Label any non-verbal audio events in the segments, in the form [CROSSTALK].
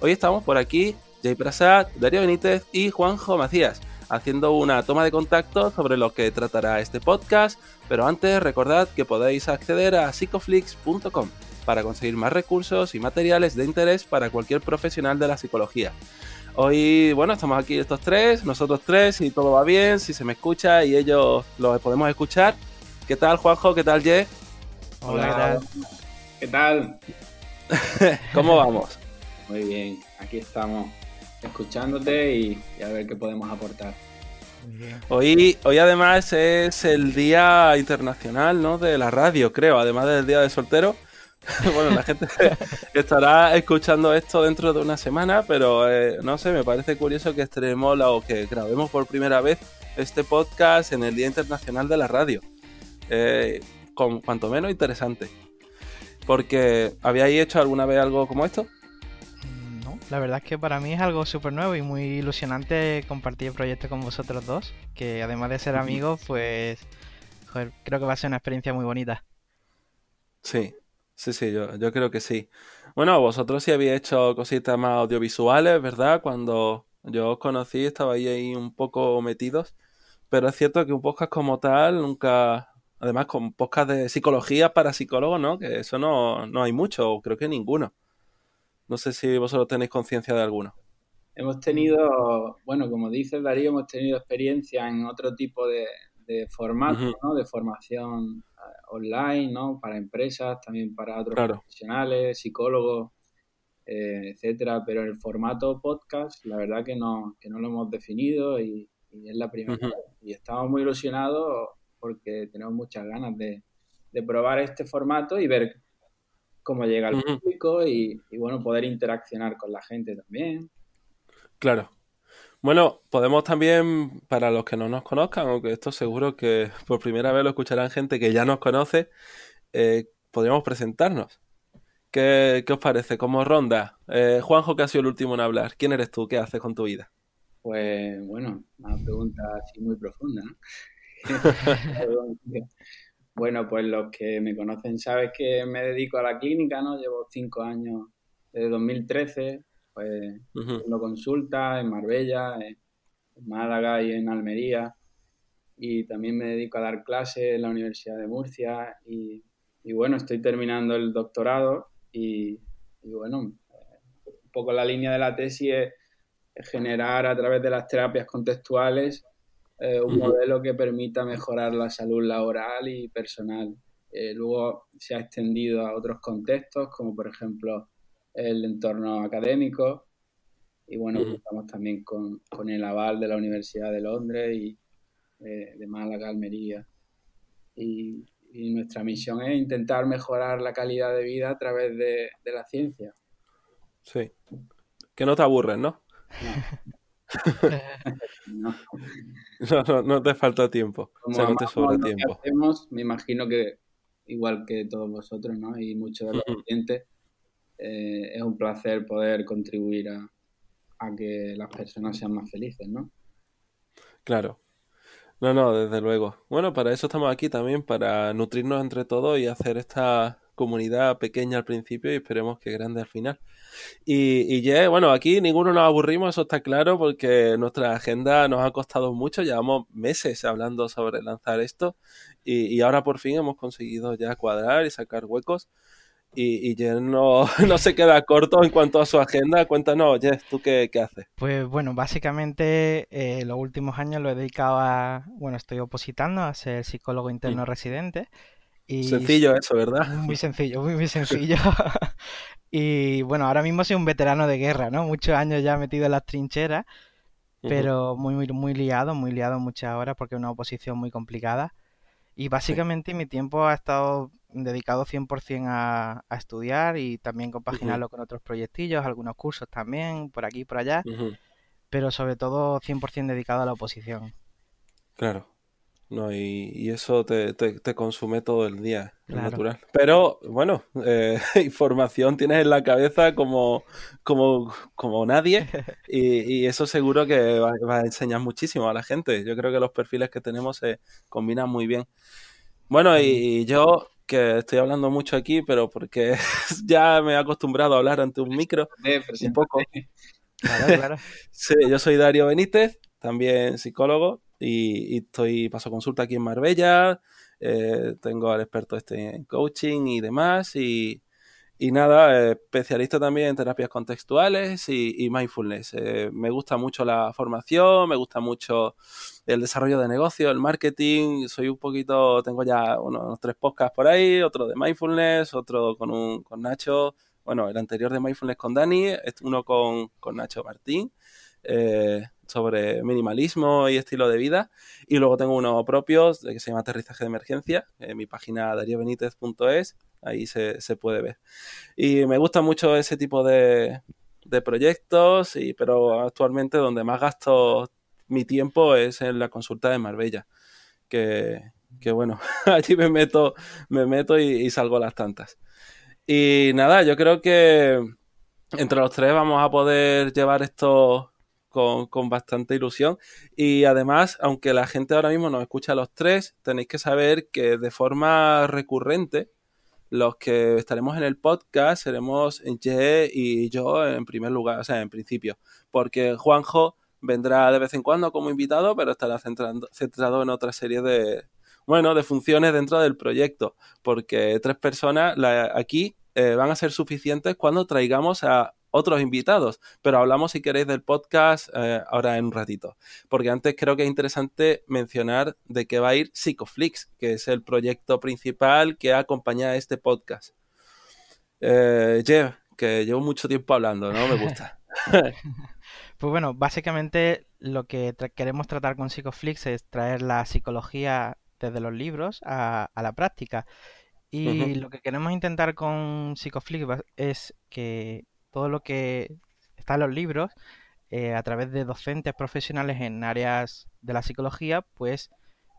Hoy estamos por aquí Jay Prasad, Darío Benítez y Juanjo Macías, haciendo una toma de contacto sobre lo que tratará este podcast, pero antes recordad que podéis acceder a psicoflix.com para conseguir más recursos y materiales de interés para cualquier profesional de la psicología. Hoy, bueno, estamos aquí estos tres, nosotros tres, si todo va bien, si se me escucha y ellos lo podemos escuchar. ¿Qué tal, Juanjo? ¿Qué tal, Ye? Hola, ¿qué tal? [LAUGHS] ¿Cómo vamos? Muy bien, aquí estamos escuchándote y, a ver qué podemos aportar. Hoy, hoy además es el Día Internacional ¿no? de la Radio, creo, además del Día de Soltero. [LAUGHS] bueno, la gente [LAUGHS] estará escuchando esto dentro de una semana, pero eh, no sé, me parece curioso que estrenemos o que grabemos por primera vez este podcast en el Día Internacional de la Radio. Eh, con cuanto menos interesante. Porque, ¿habíais hecho alguna vez algo como esto? La verdad es que para mí es algo súper nuevo y muy ilusionante compartir el proyecto con vosotros dos. Que además de ser amigos, pues creo que va a ser una experiencia muy bonita. Sí, Sí, sí, yo, yo creo que sí. Bueno, vosotros sí habéis hecho cositas más audiovisuales, ¿verdad? Cuando yo os conocí estabais ahí un poco metidos, pero es cierto que un podcast como tal nunca, además con podcast de psicología para psicólogos, ¿no? Que eso no, no hay mucho, creo que ninguno. No sé si vosotros tenéis conciencia de alguno. Hemos tenido, bueno, como dice Darío, hemos tenido experiencia en otro tipo de, de formato, ¿no? De formación online, ¿no? Para empresas, también para otros profesionales, psicólogos, eh, etcétera. Pero el formato podcast, la verdad que no, que no lo hemos definido y, es la primera Y estamos muy ilusionados porque tenemos muchas ganas de, probar este formato y ver cómo llega al público y, y, bueno, poder interaccionar con la gente también. Claro. Bueno, podemos también, para los que no nos conozcan, aunque esto seguro que por primera vez lo escucharán gente que ya nos conoce, eh, podríamos presentarnos. ¿Qué, os parece? ¿Cómo ronda? Eh, Juanjo, que ha sido el último en hablar. ¿Quién eres tú? ¿Qué haces con tu vida? Pues bueno, una pregunta así muy profunda, ¿no? [LAUGHS] [LAUGHS] bueno, pues los que me conocen saben que me dedico a la clínica, ¿no? Llevo cinco años, desde 2013, pues uh consulta en Marbella, en Málaga y en Almería. Y también me dedico a dar clases en la Universidad de Murcia. Y, bueno, estoy terminando el doctorado y, bueno, un poco la línea de la tesis es generar a través de las terapias contextuales eh, un modelo que permita mejorar la salud laboral y personal. Eh, luego se ha extendido a otros contextos, como por ejemplo el entorno académico y bueno, estamos también con, el aval de la Universidad de Londres y eh, de Málaga, Almería. Y, nuestra misión es intentar mejorar la calidad de vida a través de, la ciencia. Sí. Que no te aburres, ¿no? No. No. no, te falta tiempo. o sea, no te sobra tiempo. me imagino que, igual que todos vosotros, ¿no? Y muchos de los clientes, eh, es un placer poder contribuir a, que las personas sean más felices, ¿no? Claro. No, no, desde luego. Bueno, para eso estamos aquí también, para nutrirnos entre todos y hacer esta comunidad pequeña al principio y esperemos que grande al final. Y, y ya, bueno, aquí ninguno nos aburrimos, eso está claro, porque nuestra agenda nos ha costado mucho, llevamos meses hablando sobre lanzar esto y, y ahora por fin hemos conseguido ya cuadrar y sacar huecos y, y no, [LAUGHS] no, se queda corto en cuanto a su agenda. Cuéntanos, Jess, ¿tú qué, haces? Pues bueno, básicamente eh, los últimos años lo he dedicado a, bueno, estoy opositando a ser psicólogo interno residente. Y sencillo eso, ¿verdad? Muy sencillo, muy, muy [LAUGHS] sencillo. [LAUGHS] y bueno, ahora mismo soy un veterano de guerra, ¿no? Muchos años ya metido en las trincheras, pero muy, muy, muy liado, muy liado muchas horas porque es una oposición muy complicada. Y básicamente mi tiempo ha estado dedicado 100% a, a estudiar y también compaginarlo con otros proyectillos, algunos cursos también, por aquí y por allá, pero sobre todo 100% dedicado a la oposición. Claro. No, y, eso te, te, consume todo el día, es natural. Pero bueno, eh, [LAUGHS] información tienes en la cabeza como, como, como nadie [LAUGHS] y, y, eso seguro que va, va, a enseñar muchísimo a la gente. Yo creo que los perfiles que tenemos se combinan muy bien. Bueno, y, yo que estoy hablando mucho aquí, pero porque [LAUGHS] ya me he acostumbrado a hablar ante un micro un poco. Claro, claro. sí, yo soy Darío Benítez, también psicólogo, y, estoy paso consulta aquí en Marbella. Eh, tengo al experto este en coaching y demás, y, y nada, especialista también en terapias contextuales y, mindfulness. Eh, me gusta mucho la formación, me gusta mucho el desarrollo de negocio, el marketing. Soy un poquito, tengo ya unos, tres podcasts por ahí, otro de mindfulness, otro con, un, con Nacho. Bueno, el anterior de mindfulness con Dani, uno con, con Nacho Martín. Eh, sobre minimalismo y estilo de vida. Y luego tengo uno propio que se llama Aterrizaje de Emergencia, en mi página dariobenitez.es, ahí se, puede ver. Y me gusta mucho ese tipo de, de proyectos, y, pero actualmente donde más gasto mi tiempo es en la consulta de Marbella, que, que bueno, [LAUGHS] allí me meto, me meto y, y salgo las tantas. Y nada, yo creo que entre los tres vamos a poder llevar esto con, bastante ilusión. Y además, aunque la gente ahora mismo nos escucha a los tres, tenéis que saber que de forma recurrente, los que estaremos en el podcast seremos Ye y yo en primer lugar, o sea, en principio, porque Juanjo vendrá de vez en cuando como invitado, pero estará centrado en otra serie de, bueno, de funciones dentro del proyecto, porque tres personas aquí eh, van a ser suficientes cuando traigamos a otros invitados, pero hablamos si queréis del podcast eh, ahora en un ratito, porque antes creo que es interesante mencionar de qué va a ir Psicoflix, que es el proyecto principal que acompaña a este podcast. Eh, Jeff, que llevo mucho tiempo hablando, ¿no? Me gusta. [LAUGHS] [LAUGHS] pues bueno, básicamente lo que queremos tratar con Psicoflix es traer la psicología desde los libros a, la práctica. Y lo que queremos intentar con Psicoflix es que todo lo que está en los libros, eh, a través de docentes profesionales en áreas de la psicología, pues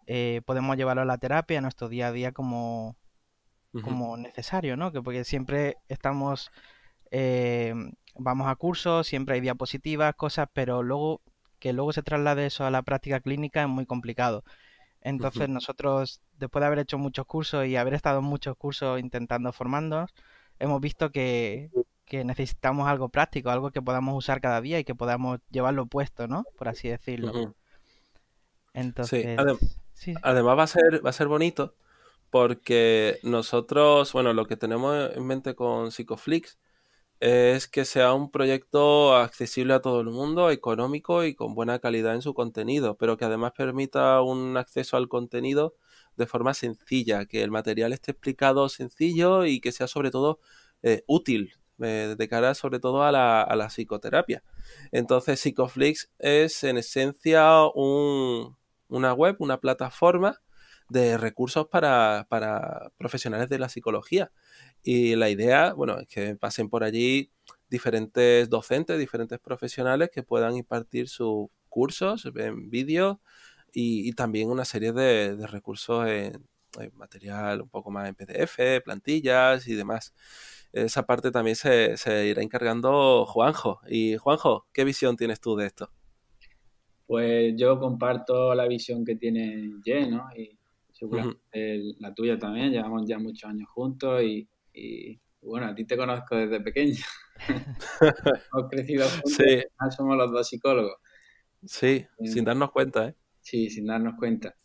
eh, podemos llevarlo a la terapia, a nuestro día a día como, como necesario, ¿no? Que porque siempre estamos, eh, vamos a cursos, siempre hay diapositivas, cosas, pero luego que luego se traslade eso a la práctica clínica es muy complicado. Entonces nosotros, después de haber hecho muchos cursos y haber estado en muchos cursos intentando formarnos, hemos visto que que necesitamos algo práctico, algo que podamos usar cada día y que podamos llevarlo puesto, ¿no? Por así decirlo. Entonces, sí. además va a ser va a ser bonito porque nosotros, bueno, lo que tenemos en mente con Psicoflix es que sea un proyecto accesible a todo el mundo, económico y con buena calidad en su contenido, pero que además permita un acceso al contenido de forma sencilla, que el material esté explicado sencillo y que sea sobre todo eh, útil eh, de cara sobre todo a la, a la psicoterapia. Entonces, Psicoflix es en esencia una web, una plataforma de recursos para, para, profesionales de la psicología. Y la idea, bueno, es que pasen por allí diferentes docentes, diferentes profesionales que puedan impartir sus cursos en vídeo y, también una serie de, de recursos en, material un poco más en PDF, plantillas y demás esa parte también se, irá encargando Juanjo. Y Juanjo, ¿qué visión tienes tú de esto? Pues yo comparto la visión que tiene Jen, ¿no? Y seguramente la tuya también, llevamos ya muchos años juntos y, bueno, a ti te conozco desde pequeño. [LAUGHS] Hemos crecido juntos, sí. somos los dos psicólogos. Sí, eh, sin darnos cuenta, ¿eh? Sí, sin darnos cuenta.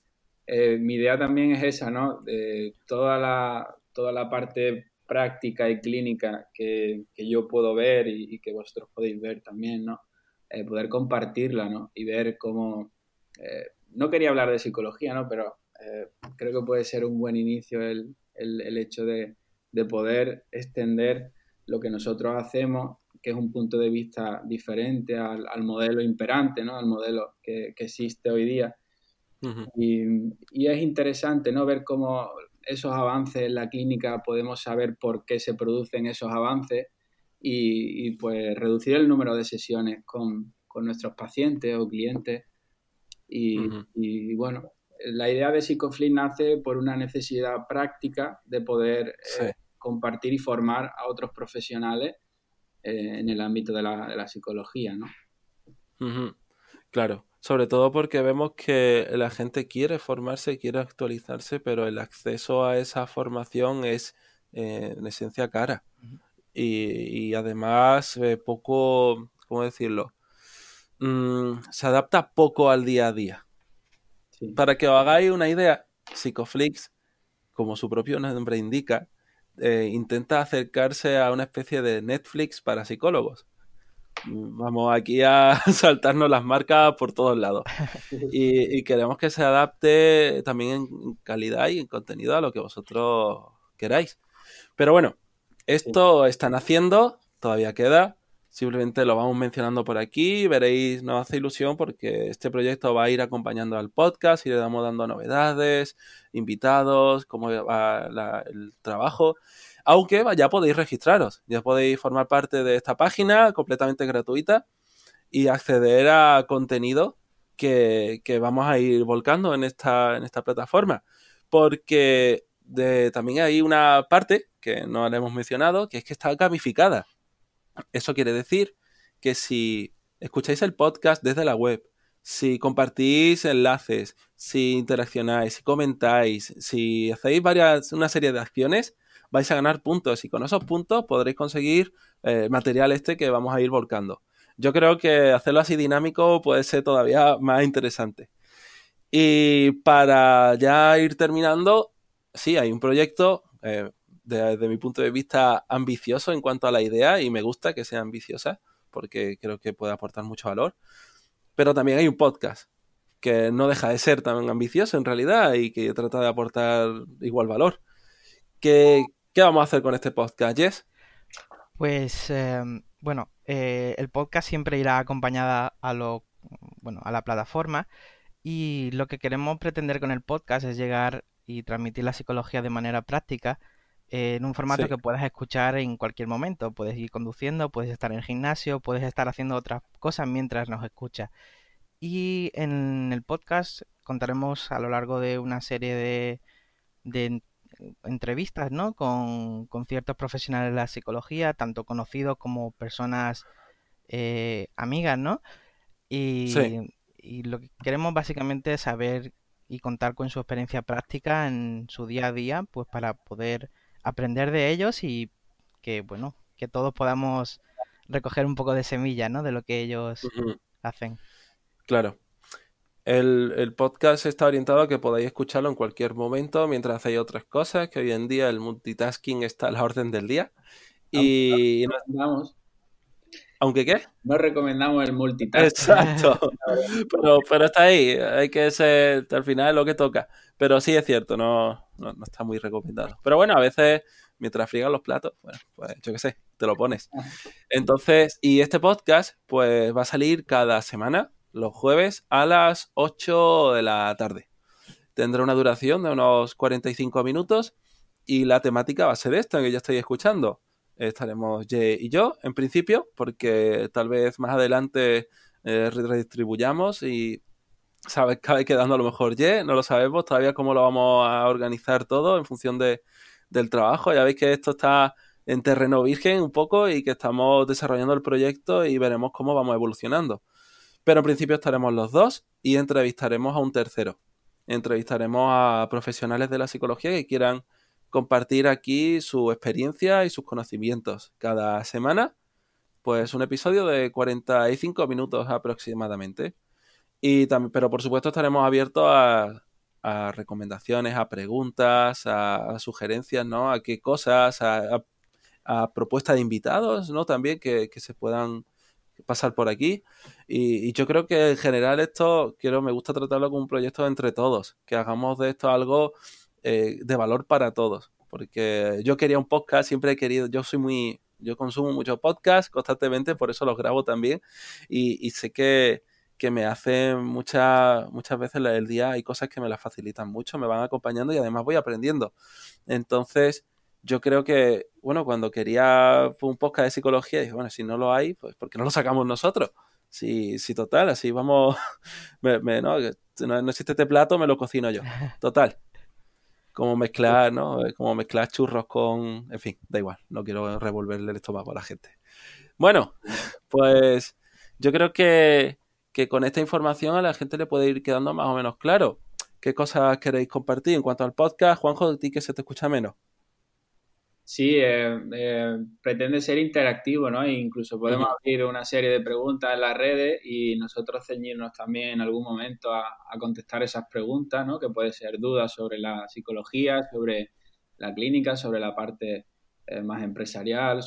Eh, mi idea también es esa, ¿no? De toda la, toda la parte práctica y clínica que, yo puedo ver y, que vosotros podéis ver también, ¿no? Eh, poder compartirla, ¿no? Y ver cómo... Eh, no quería hablar de psicología, ¿no? Pero eh, creo que puede ser un buen inicio el, hecho de, poder extender lo que nosotros hacemos, que es un punto de vista diferente al, modelo imperante, ¿no? Al modelo que, que existe hoy día y, es interesante ¿no? ver cómo esos avances en la clínica podemos saber por qué se producen esos avances y, pues reducir el número de sesiones con, nuestros pacientes o clientes. Y, bueno, la idea de Psicoflip nace por una necesidad práctica de poder eh, compartir y formar a otros profesionales eh, en el ámbito de la, de la psicología, ¿no? Claro, sobre todo porque vemos que la gente quiere formarse, quiere actualizarse, pero el acceso a esa formación es eh, en esencia cara. y, además eh, poco, ¿cómo decirlo? Mm, se adapta poco al día a día. Para que os hagáis una idea, Psicoflix, como su propio nombre indica, eh, intenta acercarse a una especie de Netflix para psicólogos. Vamos aquí a [LAUGHS] saltarnos las marcas por todos lados. [LAUGHS] Y, queremos que se adapte también en calidad y en contenido a lo que vosotros queráis. Pero bueno, esto están haciendo, todavía queda. Simplemente lo vamos mencionando por aquí. Veréis, nos hace ilusión porque este proyecto va a ir acompañando al podcast y le damos dando novedades, invitados, cómo va el trabajo. Aunque ya podéis registraros, ya podéis formar parte de esta página completamente gratuita y acceder a contenido que, vamos a ir volcando en esta, en esta plataforma. Porque también hay una parte que no la hemos mencionado, que es que está gamificada. Eso quiere decir que si escucháis el podcast desde la web, si compartís enlaces, si interaccionáis, si comentáis, si hacéis varias, una serie de acciones, vais a ganar puntos y con esos puntos podréis conseguir eh, material este que vamos a ir volcando. Yo creo que hacerlo así dinámico puede ser todavía más interesante. Y para ya ir terminando, sí, hay un proyecto eh, desde mi punto de vista ambicioso en cuanto a la idea y me gusta que sea ambiciosa porque creo que puede aportar mucho valor. Pero también hay un podcast que no deja de ser tan ambicioso en realidad y que trata de aportar igual valor. ¿Qué, ¿Qué vamos a hacer con este podcast, Jess? Pues em, bueno, eh, el podcast siempre irá acompañada a lo bueno, a la plataforma y lo que queremos pretender con el podcast es llegar y transmitir la psicología de manera práctica eh, en un formato que puedas escuchar en cualquier momento. Puedes ir conduciendo, puedes estar en el gimnasio, puedes estar haciendo otras cosas mientras nos escuchas. Y en el podcast contaremos a lo largo de una serie de, de entrevistas, ¿no? Con, ciertos profesionales de la psicología, tanto conocidos como personas eh, amigas, ¿no? Y, y lo que queremos básicamente es saber y contar con su experiencia práctica en su día a día, pues para poder aprender de ellos y que, bueno, que todos podamos recoger un poco de semilla, ¿no? De lo que ellos hacen. Claro. El, podcast está orientado a que podáis escucharlo en cualquier momento mientras hacéis otras cosas, que hoy en día el multitasking está a la orden del día. Y recomendamos. ¿Aunque qué? No recomendamos el multitasking. Exacto. pero, pero está ahí, hay que ser, al final es lo que toca. Pero sí es cierto, no, no, está muy recomendado. Pero bueno, a veces mientras friegan los platos, bueno, pues yo qué sé, te lo pones. Entonces, y este podcast, pues va a salir cada semana los jueves a las 8 de la tarde. Tendrá una duración de unos 45 minutos y la temática va a ser esta que ya estoy escuchando. Estaremos Ye y yo, en principio, porque tal vez más adelante eh, redistribuyamos y sabes cabe quedando a lo mejor Ye, no lo sabemos todavía cómo lo vamos a organizar todo en función de, del trabajo. Ya veis que esto está en terreno virgen un poco y que estamos desarrollando el proyecto y veremos cómo vamos evolucionando. Pero en principio estaremos los dos y entrevistaremos a un tercero. Entrevistaremos a profesionales de la psicología que quieran compartir aquí su experiencia y sus conocimientos. Cada semana, pues un episodio de 45 minutos aproximadamente. Y también, pero por supuesto estaremos abiertos a, recomendaciones, a preguntas, a, sugerencias, ¿no? A qué cosas, a, propuestas de invitados, ¿no? También que se puedan pasar por aquí. Y, yo creo que en general esto, quiero, me gusta tratarlo como un proyecto entre todos, que hagamos de esto algo eh, de valor para todos. Porque yo quería un podcast, siempre he querido, yo soy muy, yo consumo muchos podcasts constantemente, por eso los grabo también. Y, sé que, que me hacen muchas, muchas veces el día, hay cosas que me las facilitan mucho, me van acompañando y además voy aprendiendo. Entonces, yo creo que, bueno, cuando quería un podcast de psicología, dije, bueno, si no lo hay, pues porque no lo sacamos nosotros? Si, si total, así vamos, [LAUGHS] no, no, existe este plato, me lo cocino yo. [LAUGHS] Total. Como mezclar, ¿no? Como mezclar churros con, en fin, da igual, no quiero revolverle el estómago a la gente. Bueno, [LAUGHS] pues yo creo que, que con esta información a la gente le puede ir quedando más o menos claro. ¿Qué cosas queréis compartir en cuanto al podcast? Juanjo, de ti que se te escucha menos. Sí, eh, eh, pretende ser interactivo, ¿no? E incluso podemos abrir una serie de preguntas en las redes y nosotros ceñirnos también en algún momento a, contestar esas preguntas, ¿no? Que puede ser dudas sobre la psicología, sobre la clínica, sobre la parte eh, más empresarial,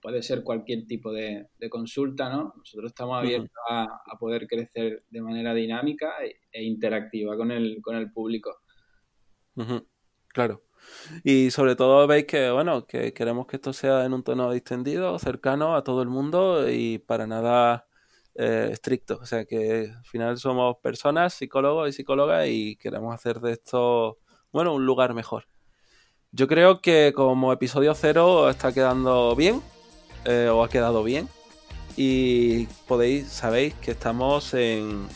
puede ser cualquier tipo de, consulta, ¿no? Nosotros estamos abiertos a, poder crecer de manera dinámica e, e interactiva con el, con el público. Claro. Y sobre todo veis que, bueno, que queremos que esto sea en un tono distendido, cercano a todo el mundo y para nada eh, estricto. O sea que al final somos personas, psicólogos y psicólogas y queremos hacer de esto, bueno, un lugar mejor. Yo creo que como episodio cero está quedando bien, eh, o ha quedado bien. Y podéis, sabéis que estamos en,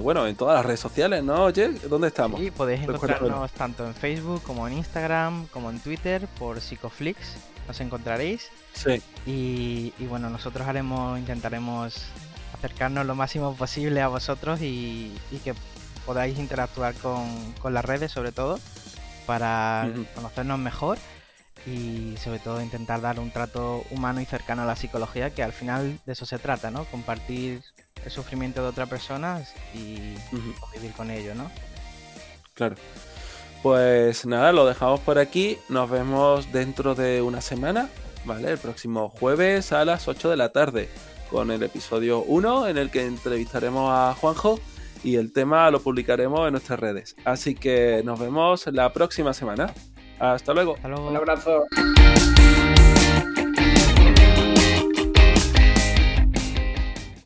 bueno, en todas las redes sociales, ¿no? Oye, ¿dónde estamos? Sí, podéis encontrarnos tanto en Facebook como en Instagram, como en Twitter, por Psicoflix, nos encontraréis. Sí. Y, bueno, nosotros haremos, intentaremos acercarnos lo máximo posible a vosotros y, que podáis interactuar con, con las redes sobre todo para conocernos mejor y sobre todo intentar dar un trato humano y cercano a la psicología, que al final de eso se trata, ¿no? Compartir el sufrimiento de otra persona y convivir con ello, ¿no? Claro. Pues nada, lo dejamos por aquí. Nos vemos dentro de una semana, ¿vale? El próximo jueves a las 8 de la tarde con el episodio 1 en el que entrevistaremos a Juanjo y el tema lo publicaremos en nuestras redes. Así que nos vemos la próxima semana. Hasta luego. Hasta luego. Un abrazo.